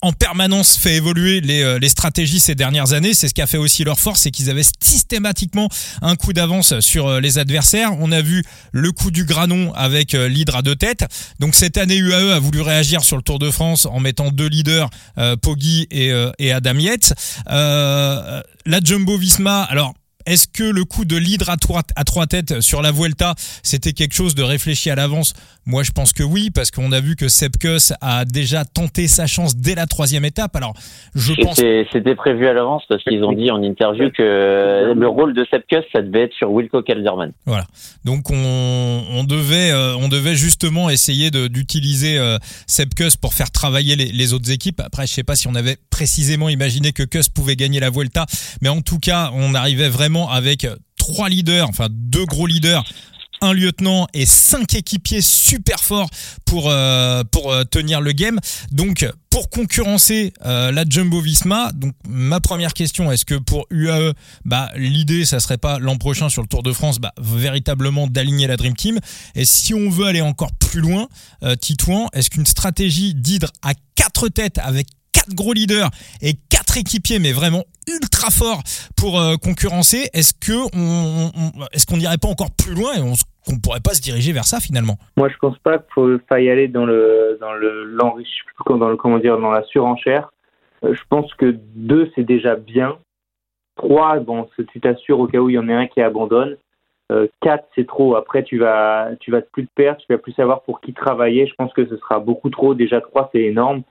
en permanence fait évoluer les, euh, les stratégies ces dernières années. C'est ce qui a fait aussi leur force, c'est qu'ils avaient systématiquement un coup d'avance sur euh, les adversaires. On a vu le coup du granon avec euh, l'hydre à deux têtes. Donc cette année, UAE a voulu réagir sur le Tour de France en mettant deux leaders, Poggi et, et Adam Yates. la Jumbo Visma, alors est-ce que le coup de l'hydre à trois, têtes sur la Vuelta, c'était quelque chose de réfléchi à l'avance? Moi, je pense que oui, parce qu'on a vu que Sepkus a déjà tenté sa chance dès la troisième étape. Alors, je pense. C'était prévu à l'avance parce qu'ils ont dit en interview que le rôle de Sepkus, ça devait être sur Wilco Kelderman. Voilà. Donc, on, devait, euh, on devait justement essayer d'utiliser euh, Sepkus pour faire travailler les, autres équipes. Après, je sais pas si on avait précisément imaginé que Kus pouvait gagner la Vuelta, mais en tout cas, on arrivait vraiment avec trois leaders, enfin deux gros leaders un lieutenant et cinq équipiers super forts pour euh, pour euh, tenir le game. Donc pour concurrencer euh, la Jumbo Visma, donc ma première question, est-ce que pour UAE, bah l'idée ça serait pas l'an prochain sur le Tour de France, bah véritablement d'aligner la Dream Team? Et si on veut aller encore plus loin, Titouan, est-ce qu'une stratégie d'hydre à quatre têtes avec quatre gros leaders et quatre équipiers, mais vraiment ultra forts pour euh, concurrencer. Est-ce que on, est-ce qu'on n'irait pas encore plus loin et on qu'on pourrait pas se diriger vers ça finalement? Moi, je pense pas qu'il faille aller dans le dans le dans le comment dire dans la surenchère. Euh, je pense que deux c'est déjà bien. Trois, bon, tu t'assures au cas où il y en a un qui abandonne. Euh, quatre, c'est trop. Après, tu vas, tu vas plus te perdre, tu vas plus savoir pour qui travailler. Je pense que ce sera beaucoup trop. Déjà trois, c'est énorme.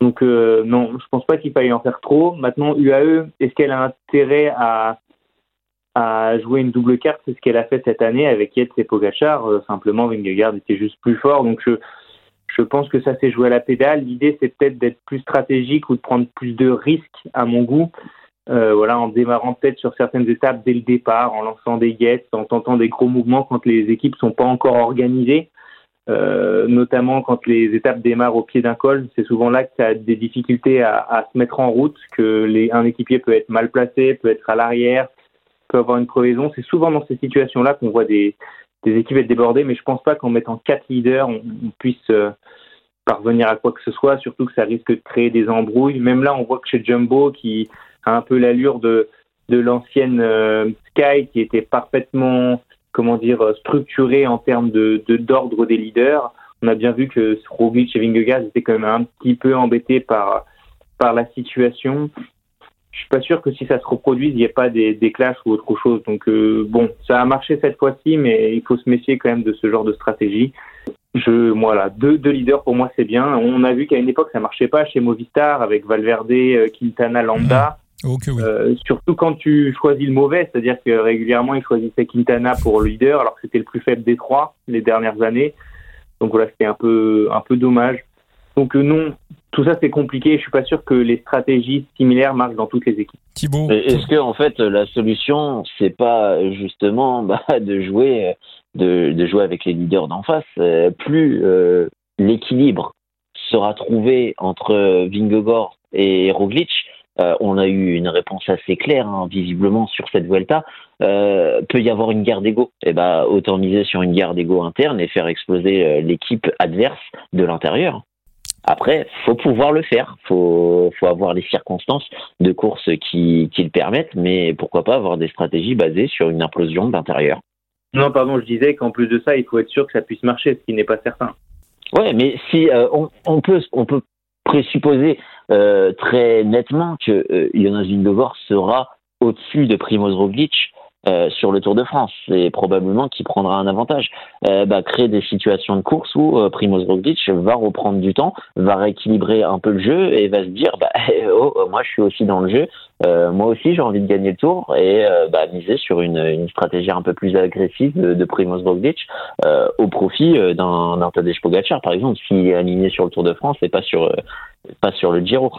Donc euh, non, je pense pas qu'il faille en faire trop. Maintenant, UAE, est-ce qu'elle a intérêt à, jouer une double carte C'est ce qu'elle a fait cette année avec Yates et Pogachar. Euh, simplement, Vingegaard était juste plus fort. Donc je, je pense que ça s'est joué à la pédale. L'idée, c'est peut-être d'être plus stratégique ou de prendre plus de risques à mon goût. Euh, voilà, en démarrant peut-être sur certaines étapes dès le départ, en lançant des guettes, en tentant des gros mouvements quand les équipes sont pas encore organisées. Euh, notamment quand les étapes démarrent au pied d'un col, c'est souvent là que ça a des difficultés à, se mettre en route, que un équipier peut être mal placé, peut être à l'arrière, peut avoir une crevaison. C'est souvent dans ces situations-là qu'on voit des, équipes être débordées, mais je pense pas qu'en mettant quatre leaders, on, puisse euh, parvenir à quoi que ce soit, surtout que ça risque de créer des embrouilles. Même là, on voit que chez Jumbo, qui a un peu l'allure de, de l'ancienne euh, Sky, qui était parfaitement comment dire, structuré en termes d'ordre des leaders. On a bien vu que Roglic et Vingegaard étaient quand même un petit peu embêtés par par la situation. Je suis pas sûr que si ça se reproduise, il n'y ait pas des, des clashs ou autre chose. Donc euh, bon, ça a marché cette fois-ci, mais il faut se méfier quand même de ce genre de stratégie. Je, voilà, deux, leaders pour moi c'est bien. On a vu qu'à une époque ça marchait pas chez Movistar avec Valverde, euh, Euh, surtout quand tu choisis le mauvais, c'est-à-dire que régulièrement il choisissait Quintana pour le leader alors que c'était le plus faible des trois les dernières années. Donc voilà, c'était un peu un peu dommage. Donc euh, non, tout ça c'est compliqué. Je suis pas sûr que les stratégies similaires marchent dans toutes les équipes. Thibaut, est-ce que en fait la solution c'est pas justement bah, de jouer de, de, jouer avec les leaders d'en face? Euh, Plus l'équilibre sera trouvé entre Vingegaard et Roglic, euh, on a eu une réponse assez claire, hein, visiblement, sur cette Vuelta. Euh, peut y avoir une guerre d'ego Eh ben, autant miser sur une guerre d'ego interne et faire exploser euh, l'équipe adverse de l'intérieur. Après, faut pouvoir le faire. Faut, faut avoir les circonstances de course qui, qui le permettent, mais pourquoi pas avoir des stratégies basées sur une implosion d'intérieur. Non, pardon, je disais qu'en plus de ça, il faut être sûr que ça puisse marcher, ce qui n'est pas certain. Ouais, mais si on, on, peut, on peut présupposer euh, très nettement que euh, Jonas Vingegaard sera au-dessus de Primoz Roglic euh, sur le Tour de France. C'est probablement qu'il prendra un avantage. Euh, bah, créer des situations de course où euh, Primoz Roglic va reprendre du temps, va rééquilibrer un peu le jeu et va se dire bah, oh, moi je suis aussi dans le jeu, moi aussi j'ai envie de gagner le Tour et bah, miser sur une, stratégie un peu plus agressive de, Primoz Roglic au profit d'un Tadej Pogacar par exemple s'il est aligné sur le Tour de France et pas sur pas sur le Giro.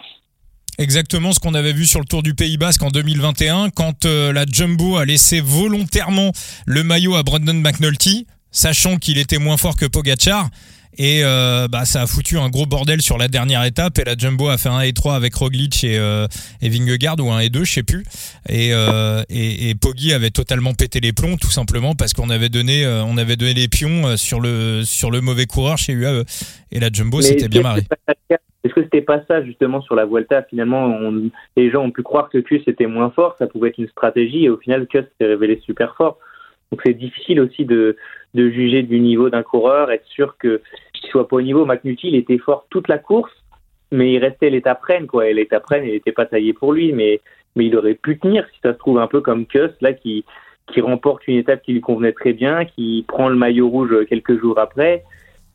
Exactement ce qu'on avait vu sur le Tour du Pays Basque en 2021 quand euh, la Jumbo a laissé volontairement le maillot à Brandon McNulty, sachant qu'il était moins fort que Pogachar. Et euh, bah, ça a foutu un gros bordel sur la dernière étape et la Jumbo a fait un et 3 avec Roglic et, euh, et Vingegaard ou un et 2 je sais plus et, euh, et, et Poggi avait totalement pété les plombs tout simplement parce qu'on avait donné euh, on avait donné les pions sur le sur le mauvais coureur chez UAE et la Jumbo c'était bien marré. Est-ce que c'était pas ça justement sur la Vuelta? Finalement, on, les gens ont pu croire que Kuss était moins fort, ça pouvait être une stratégie, et au final, Kuss s'est révélé super fort. Donc c'est difficile aussi de, de juger du niveau d'un coureur, être sûr que qu'il soit pas au niveau. McNulty, il était fort toute la course, mais il restait l'étape reine, quoi. Et l'étape reine, il n'était pas taillé pour lui, mais mais il aurait pu tenir si ça se trouve un peu comme Kuss là qui remporte une étape qui lui convenait très bien, qui prend le maillot rouge quelques jours après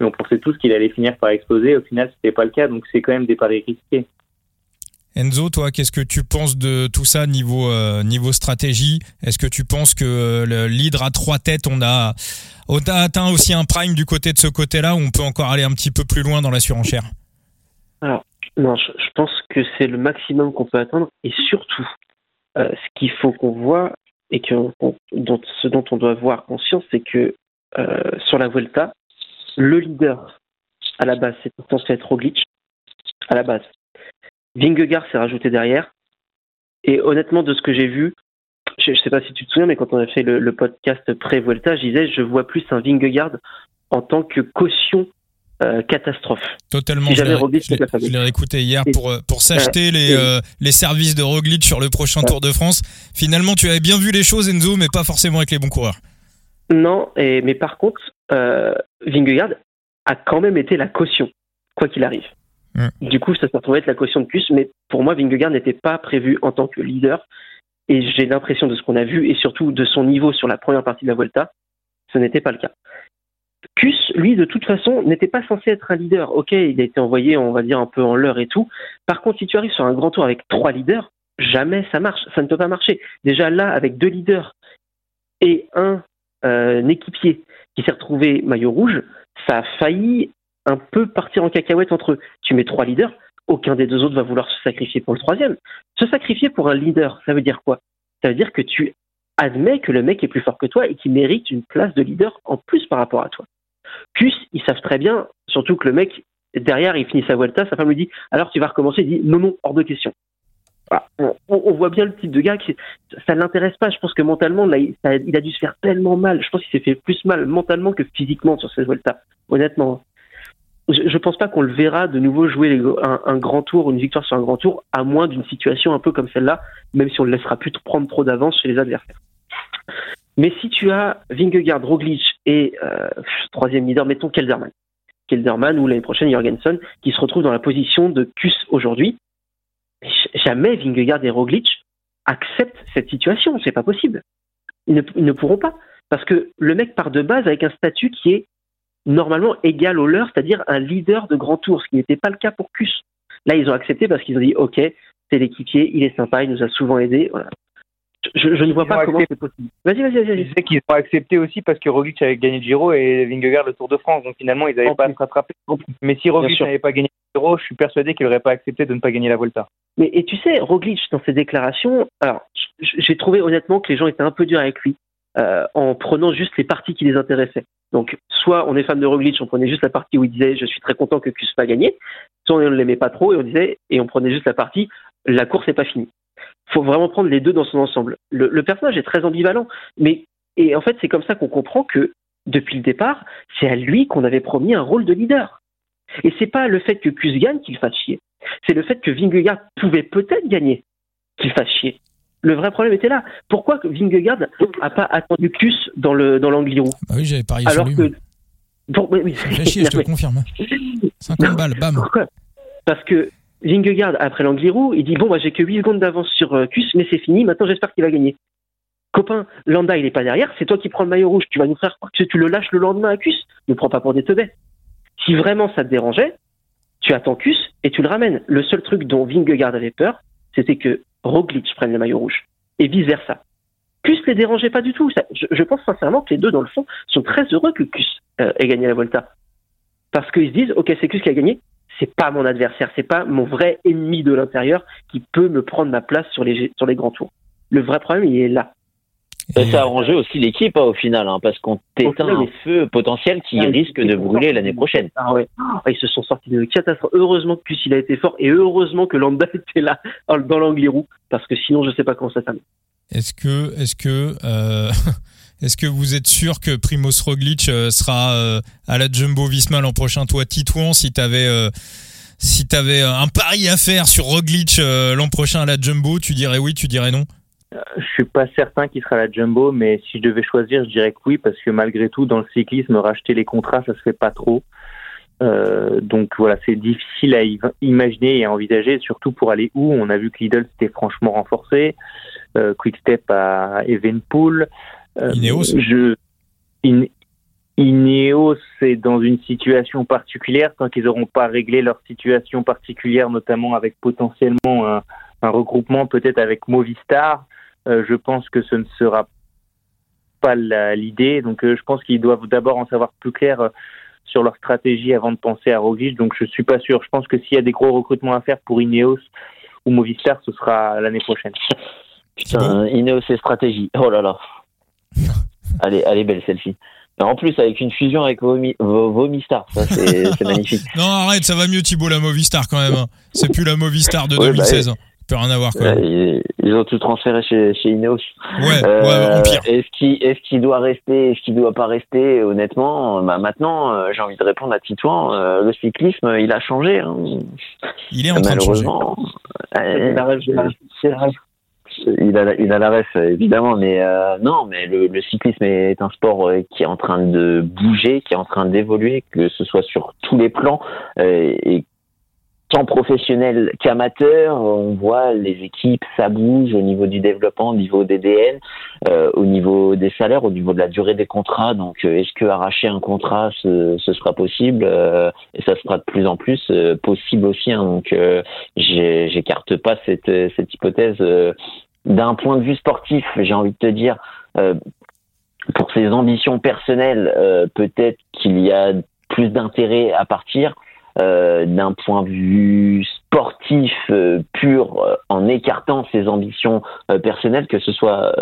mais on pensait tous qu'il allait finir par exploser. Au final, c'était pas le cas, donc c'est quand même des paris risqués. Enzo, toi, qu'est-ce que tu penses de tout ça niveau euh, niveau stratégie? Est-ce que tu penses que euh, l'hydre à trois têtes, on a, atteint aussi un prime du côté de ce côté-là, ou on peut encore aller un petit peu plus loin dans la surenchère? Alors, non, je, pense que c'est le maximum qu'on peut atteindre, et surtout, euh, ce qu'il faut qu'on voit et que ce dont on doit avoir conscience, c'est que sur la Vuelta, le leader, à la base, c'est censé être Roglic, à la base. Vingegaard s'est rajouté derrière. Et honnêtement, de ce que j'ai vu, je ne sais pas si tu te souviens, mais quand on a fait le, podcast pré-Vuelta, je disais, je vois plus un Vingegaard en tant que caution euh, catastrophe. Totalement. Si je l'ai écouté hier pour, euh, pour s'acheter les, euh, les services de Roglic sur le prochain Tour de France. Finalement, tu avais bien vu les choses, Enzo, mais pas forcément avec les bons coureurs. Non, et, mais par contre, Vingegaard a quand même été la caution, quoi qu'il arrive. Du coup, ça se retrouvait être la caution de plus, mais pour moi, Vingegaard n'était pas prévu en tant que leader. Et j'ai l'impression de ce qu'on a vu, et surtout de son niveau sur la première partie de la Volta, ce n'était pas le cas. Kuss, lui, de toute façon, n'était pas censé être un leader. Ok, il a été envoyé, on va dire, un peu en l'heure et tout. Par contre, si tu arrives sur un grand tour avec trois leaders, jamais ça marche. Ça ne peut pas marcher. Déjà là, avec deux leaders et un euh, équipier qui s'est retrouvé maillot rouge, ça a failli un peu partir en cacahuète entre eux. Tu mets trois leaders, aucun des deux autres va vouloir se sacrifier pour le troisième. Se sacrifier pour un leader, ça veut dire quoi? Ça veut dire que tu admets que le mec est plus fort que toi et qu'il mérite une place de leader en plus par rapport à toi. Plus, ils savent très bien, surtout que le mec, derrière, il finit sa Vuelta, sa femme lui dit alors tu vas recommencer, il dit non, non, hors de question. On, voit bien le type de gars qui ça ne l'intéresse pas. Je pense que mentalement, là, il, a dû se faire tellement mal. Je pense qu'il s'est fait plus mal mentalement que physiquement sur cette Vuelta. Honnêtement, je, ne pense pas qu'on le verra de nouveau jouer un, grand tour, une victoire sur un grand tour, à moins d'une situation un peu comme celle-là, même si on ne laissera plus prendre trop d'avance chez les adversaires. Mais si tu as Vingegaard, Roglic et euh, troisième leader, mettons Kelderman, Kelderman ou l'année prochaine Jorgensen, qui se retrouvent dans la position de Kus aujourd'hui, jamais Vingegaard et Roglic acceptent cette situation. C'est pas possible. Ils ne, pourront pas. Parce que le mec part de base avec un statut qui est normalement égal au leur, c'est-à-dire un leader de grand tour, ce qui n'était pas le cas pour Kus. Là, ils ont accepté parce qu'ils ont dit OK, c'est l'équipier, il est sympa, il nous a souvent aidé. Je, ne vois pas comment c'est possible. Vas-y, vas-y, vas-y. Je sais qu'ils ont accepté aussi parce que Roglic avait gagné le Giro et Vingegaard le Tour de France. Donc finalement, ils n'avaient pas à se rattraper. Mais si Roglic n'avait pas gagné le Giro, je suis persuadé qu'il n'aurait pas accepté de ne pas gagner la Volta. Mais et tu sais, Roglic dans ses déclarations, alors j'ai trouvé honnêtement que les gens étaient un peu durs avec lui euh, en prenant juste les parties qui les intéressaient. Donc soit on est fan de Roglic, on prenait juste la partie où il disait je suis très content que Kus pas gagné, soit on ne l'aimait pas trop et on disait et on prenait juste la partie la course n'est pas finie faut vraiment prendre les deux dans son ensemble. Le, personnage est très ambivalent, mais et en fait c'est comme ça qu'on comprend que depuis le départ, c'est à lui qu'on avait promis un rôle de leader. Et c'est pas le fait que Kus gagne qu'il fasse chier. C'est le fait que Vingegaard pouvait peut-être gagner qu'il fasse chier. Le vrai problème était là. Pourquoi Vingegaard n'a pas attendu Kus dans le dans l'Angliru bah oui, j'avais parié Alors sur lui. Que... Bon, oui, chier, je te confirme. 50 balles, bam. Pourquoi? Parce que Vingegaard, après l'Angliru, il dit Bon, moi j'ai que 8 secondes d'avance sur euh, Kuss, mais c'est fini, maintenant j'espère qu'il va gagner. Copain, Landa, il est pas derrière, c'est toi qui prends le maillot rouge. Tu vas nous faire croire que tu le lâches le lendemain à Cus. Ne prends pas pour des teubés. Si vraiment ça te dérangeait, tu attends Cus et tu le ramènes. Le seul truc dont Vingegaard avait peur, c'était que Roglic prenne le maillot rouge. Et vice versa. Cus les dérangeait pas du tout. je, pense sincèrement que les deux, dans le fond, sont très heureux que Cus euh, ait gagné la Volta. Parce qu'ils se disent, ok, c'est Cus qui a gagné, c'est pas mon adversaire, c'est pas mon vrai ennemi de l'intérieur qui peut me prendre ma place sur les, sur les grands tours. Le vrai problème, il est là. Et ça a arrangé aussi l'équipe hein, au final, hein, parce qu'on t'éteint un feu potentiel qui risque de brûler l'année prochaine. Ah ouais. Ah, ils se sont sortis de catastrophe. Heureusement que Cus il a été fort et heureusement que Landa était là dans l'Angliru, parce que sinon je sais pas comment ça s'amène. Est-ce que, est-ce que, euh, est-ce que vous êtes sûr que Primoz Roglic euh, sera euh, à la Jumbo Visma l'an prochain? Toi, Titouan, si t'avais, euh, si t'avais un pari à faire sur Roglic l'an prochain à la Jumbo, tu dirais oui, tu dirais non? Je suis pas certain qu'il sera la jumbo, mais si je devais choisir, je dirais que oui, parce que malgré tout, dans le cyclisme, racheter les contrats, ça se fait pas trop. Euh, donc voilà, c'est difficile à imaginer et à envisager, surtout pour aller où. On a vu que Lidl s'était franchement renforcé, euh, Quickstep à Evenpool. Euh, Ineos. Je, Ineos est dans une situation particulière tant qu'ils n'auront pas réglé leur situation particulière, notamment avec potentiellement un, un regroupement peut-être avec Movistar. Euh, je pense que ce ne sera pas l'idée. Donc, euh, je pense qu'ils doivent d'abord en savoir plus clair euh, sur leur stratégie avant de penser à Roglic. Donc, je suis pas sûr. Je pense que s'il y a des gros recrutements à faire pour Ineos ou Movistar, ce sera l'année prochaine. Putain, Ineos et stratégie. Oh là là. allez, allez, belle celle-ci. En plus, avec une fusion avec Vomistar, ça c'est magnifique. non, arrête, ça va mieux Thibaut, la Movistar quand même. Hein. C'est plus la Movistar de 2016 peut rien avoir quoi. ils, ont tout transféré chez, chez Ineos. Ouais, euh, Est-ce qu'il est qu'il doit rester, est-ce qu'il doit pas rester Honnêtement, bah maintenant, euh, j'ai envie de répondre à Titouan. Euh, le cyclisme, il a changé. Hein. Il est en train de changer. Il a, il a la ref, évidemment, mais non, mais le, le, cyclisme est un sport qui est en train de bouger, qui est en train d'évoluer, que ce soit sur tous les plans, et tant professionnel qu'amateur, on voit les équipes, ça bouge au niveau du développement, au niveau des DN, euh, au niveau des salaires, au niveau de la durée des contrats. Donc, euh, est-ce que arracher un contrat, ce, sera possible euh, Et ça sera de plus en plus possible aussi. Hein. donc, j'écarte pas cette, cette hypothèse. D'un point de vue sportif, j'ai envie de te dire, pour ses ambitions personnelles, peut-être qu'il y a plus d'intérêt à partir. Euh, d'un point de vue sportif euh, pur, euh, en écartant ses ambitions personnelles, que ce soit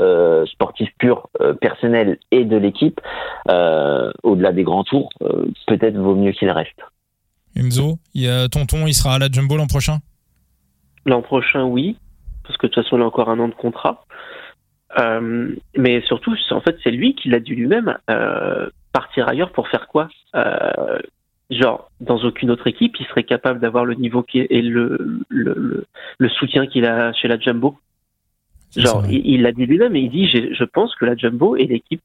sportif pur, personnel et de l'équipe, au-delà des grands tours, peut-être vaut mieux qu'il reste. Enzo, il y a Tonton, il sera à la Jumbo l'an prochain? L'an prochain, oui, parce que de toute façon, il a encore un an de contrat. mais surtout, en fait, c'est lui qui l'a dit lui-même. partir ailleurs pour faire quoi? Genre dans aucune autre équipe, il serait capable d'avoir le niveau qui est, et le, le, le, soutien qu'il a chez la Jumbo. Genre, il l'a dit lui-même et il dit je pense que la Jumbo est l'équipe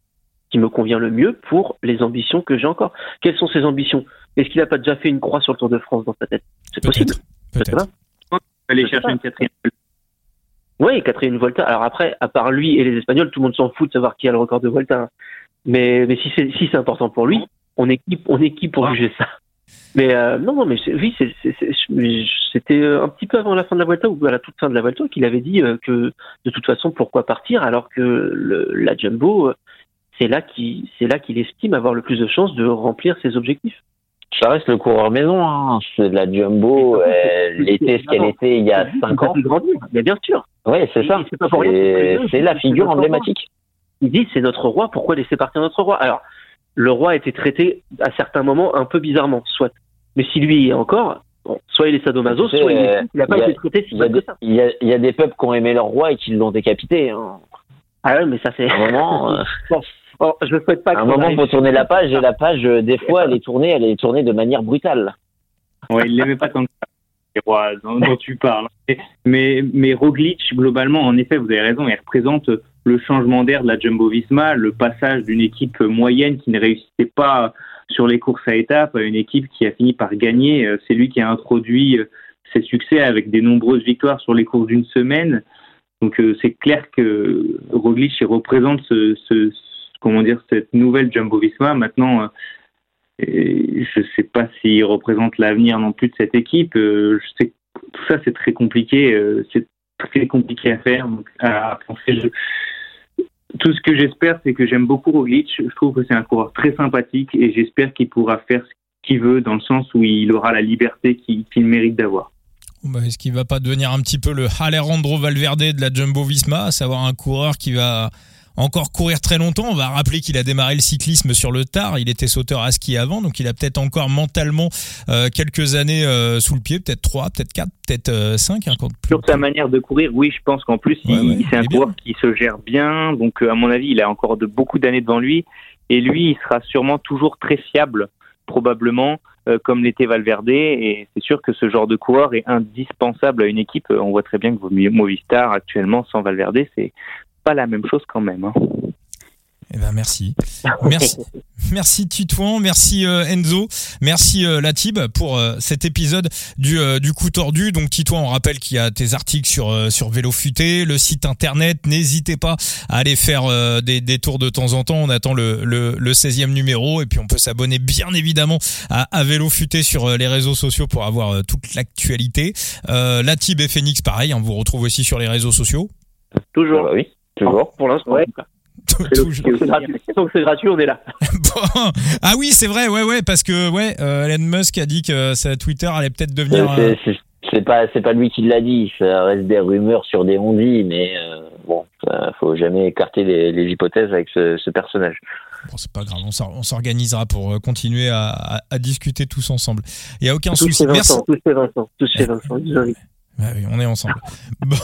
qui me convient le mieux pour les ambitions que j'ai encore. Quelles sont ses ambitions? Est-ce qu'il n'a pas déjà fait une croix sur le Tour de France dans sa tête? C'est possible. Peut-être. Peut aller chercher une quatrième. Oui, quatrième Volta. Alors après, à part lui et les Espagnols, tout le monde s'en fout de savoir qui a le record de Volta. Hein. Mais, mais si c'est si c'est important pour lui, on est qui, on est qui pour juger ça? Mais euh, non, non, mais oui, c'était un petit peu avant la fin de la Vuelta ou à la toute fin de la Vuelta qu'il avait dit euh, que de toute façon, pourquoi partir alors que le, la Jumbo, c'est là qu'il c'est là qu'il estime avoir le plus de chances de remplir ses objectifs. Ça reste le coureur maison, hein. c'est la Jumbo, elle était ce qu'elle était il y a 5 ans. Mais bien sûr. Oui, c'est ça. C'est la figure emblématique. Il dit c'est notre roi, pourquoi laisser partir notre roi? Alors, le roi a été traité à certains moments un peu bizarrement, soit. Mais si lui est encore, soit il est sadomaso, soit il n'a pas été traité si mal que ça. Il y, a, il y, a, des peuples qui ont aimé leur roi et qui l'ont décapité. Hein. Ah ouais, mais ça fait. Un moment. Euh, bon, je ne souhaite pas. un moment, pour tourner la page et la page, euh, des fois, elle est tournée, elle est tournée de manière brutale. Ouais, il l'aimait pas tant que ça. Les rois dont, tu parles. Mais, mais Roglic, globalement, en effet, vous avez raison, il représente le changement d'air de la Jumbo-Visma, le passage d'une équipe moyenne qui ne réussissait pas sur les courses à étapes à une équipe qui a fini par gagner. Euh, c'est lui qui a introduit euh, ses succès avec des nombreuses victoires sur les courses d'une semaine. Donc c'est clair que Roglic représente ce, comment dire cette nouvelle Jumbo-Visma. Maintenant, je ne sais pas s'il représente l'avenir non plus de cette équipe. tout ça c'est très compliqué. c'est très compliqué à faire. Tout ce que j'espère, c'est que j'aime beaucoup Roglic. Je trouve que c'est un coureur très sympathique et j'espère qu'il pourra faire ce qu'il veut dans le sens où il aura la liberté qu'il mérite d'avoir. Bah, est-ce qu'il va pas devenir un petit peu le Alejandro Valverde de la Jumbo Visma, à savoir un coureur qui va encore courir très longtemps. On va rappeler qu'il a démarré le cyclisme sur le tard. Il était sauteur à ski avant, donc il a peut-être encore mentalement euh, quelques années euh, sous le pied, peut-être 3, peut-être 4, peut-être 5. Euh, hein, sur sa manière de courir, oui, je pense qu'en plus, c'est un coureur qui se gère bien. Donc, à mon avis, il a encore de beaucoup d'années devant lui. Et lui, il sera sûrement toujours très fiable, probablement, comme l'était Valverde. Et c'est sûr que ce genre de coureur est indispensable à une équipe. On voit très bien que Movistar, actuellement, sans Valverde, c'est pas la même chose quand même. Hein. Eh ben merci. Merci. Merci Titouan, merci euh, Enzo, merci euh, Latib pour euh, cet épisode du du coup tordu. Donc Titouan, on rappelle qu'il y a tes articles sur sur Vélo Futé, le site internet. N'hésitez pas à aller faire des, des tours de temps en temps. On attend le le, le 16e numéro et puis on peut s'abonner bien évidemment à, à Vélo Futé sur les réseaux sociaux pour avoir toute l'actualité. Latib et Phoenix pareil, on vous retrouve aussi sur les réseaux sociaux. Toujours. Ah bah oui. Toujours. Pour l'instant, ouais. Donc c'est gratuit, on est là. Ah oui, c'est vrai, ouais, ouais, parce que ouais, euh, Elon Musk a dit que sa Twitter allait peut-être devenir. Euh, c'est pas, c'est pas lui qui l'a dit. Ça reste des rumeurs sur des on mais euh, bon, faut jamais écarter les, hypothèses avec ce, personnage. Bon, c'est pas grave, on s'organisera pour continuer à, discuter tous ensemble. Il y a aucun souci. Merci. Tous Vincent, tous Vincent, bah oui, on est ensemble. bon,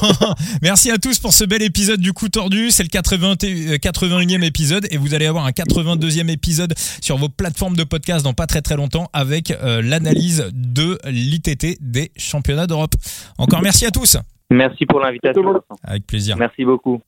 merci à tous pour ce bel épisode du coup tordu. C'est le 80, 81e épisode et vous allez avoir un 82e épisode sur vos plateformes de podcast dans pas très très longtemps avec euh, l'analyse de l'ITT des championnats d'Europe. Encore merci à tous. Merci pour l'invitation. Avec plaisir. Merci beaucoup.